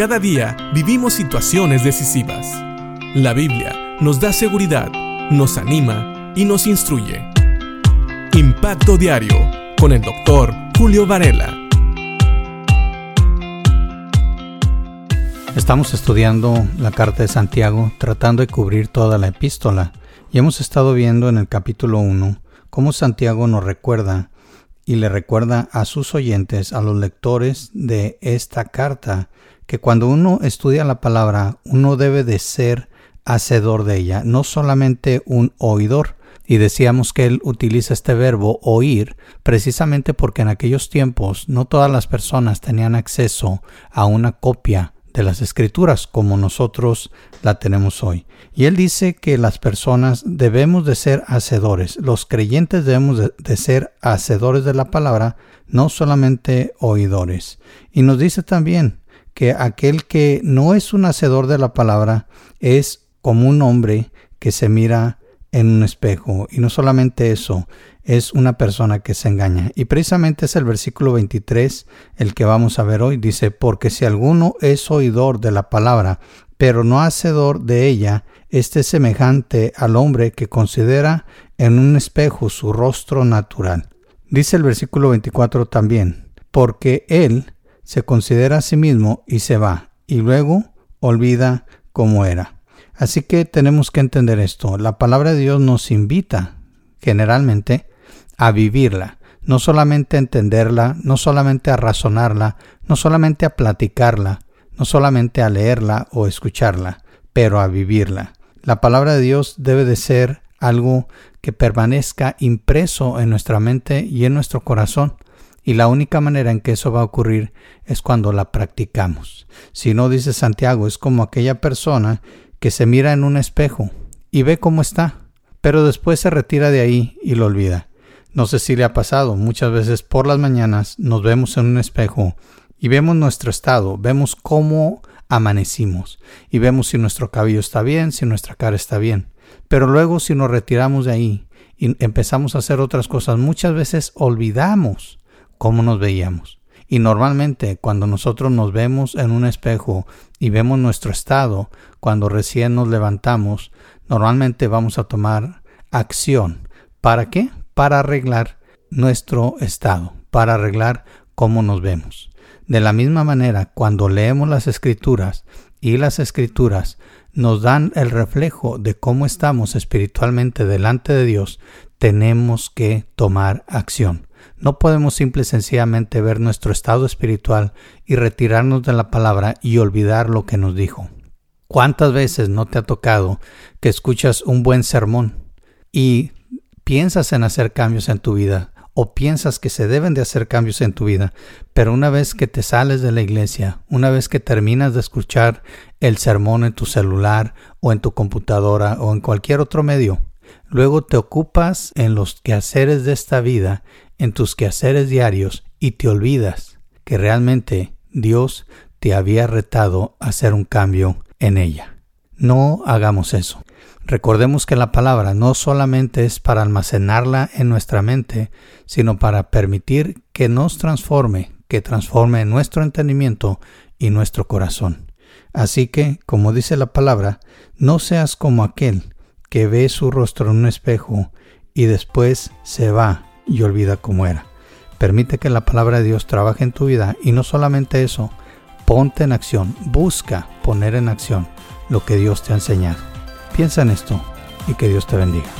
cada día vivimos situaciones decisivas. La Biblia nos da seguridad, nos anima y nos instruye. Impacto Diario con el doctor Julio Varela. Estamos estudiando la carta de Santiago tratando de cubrir toda la epístola y hemos estado viendo en el capítulo 1 cómo Santiago nos recuerda y le recuerda a sus oyentes, a los lectores de esta carta, que cuando uno estudia la palabra, uno debe de ser hacedor de ella, no solamente un oidor. Y decíamos que él utiliza este verbo oír precisamente porque en aquellos tiempos no todas las personas tenían acceso a una copia de las escrituras como nosotros la tenemos hoy. Y él dice que las personas debemos de ser hacedores, los creyentes debemos de, ser hacedores de la palabra, no solamente oidores. Y nos dice también que aquel que no es un hacedor de la palabra es como un hombre que se mira en un espejo. Y no solamente eso, es una persona que se engaña. Y precisamente es el versículo 23 el que vamos a ver hoy. Dice, porque si alguno es oidor de la palabra, pero no hacedor de ella, este es semejante al hombre que considera en un espejo su rostro natural. Dice el versículo 24 también, porque él se considera a sí mismo y se va, y luego olvida cómo era. Así que tenemos que entender esto. La palabra de Dios nos invita generalmente a vivirla, no solamente a entenderla, no solamente a razonarla, no solamente a platicarla, no solamente a leerla o escucharla, pero a vivirla. La palabra de Dios debe de ser algo que permanezca impreso en nuestra mente y en nuestro corazón. Y la única manera en que eso va a ocurrir es cuando la practicamos. Si no, dice Santiago, es como aquella persona que se mira en un espejo y ve cómo está, pero después se retira de ahí y lo olvida. No sé si le ha pasado, muchas veces por las mañanas nos vemos en un espejo y vemos nuestro estado, vemos cómo amanecimos y vemos si nuestro cabello está bien, si nuestra cara está bien. Pero luego si nos retiramos de ahí y empezamos a hacer otras cosas, muchas veces olvidamos cómo nos veíamos. Y normalmente cuando nosotros nos vemos en un espejo y vemos nuestro estado, cuando recién nos levantamos, normalmente vamos a tomar acción. ¿Para qué? Para arreglar nuestro estado, para arreglar cómo nos vemos. De la misma manera, cuando leemos las escrituras y las escrituras nos dan el reflejo de cómo estamos espiritualmente delante de Dios, tenemos que tomar acción. No podemos simple y sencillamente ver nuestro estado espiritual y retirarnos de la palabra y olvidar lo que nos dijo. ¿Cuántas veces no te ha tocado que escuchas un buen sermón y piensas en hacer cambios en tu vida o piensas que se deben de hacer cambios en tu vida, pero una vez que te sales de la iglesia, una vez que terminas de escuchar el sermón en tu celular o en tu computadora o en cualquier otro medio, luego te ocupas en los quehaceres de esta vida en tus quehaceres diarios y te olvidas que realmente Dios te había retado a hacer un cambio en ella. No hagamos eso. Recordemos que la palabra no solamente es para almacenarla en nuestra mente, sino para permitir que nos transforme, que transforme nuestro entendimiento y nuestro corazón. Así que, como dice la palabra, no seas como aquel que ve su rostro en un espejo y después se va y olvida cómo era. Permite que la palabra de Dios trabaje en tu vida y no solamente eso, ponte en acción, busca poner en acción lo que Dios te ha enseñado. Piensa en esto y que Dios te bendiga.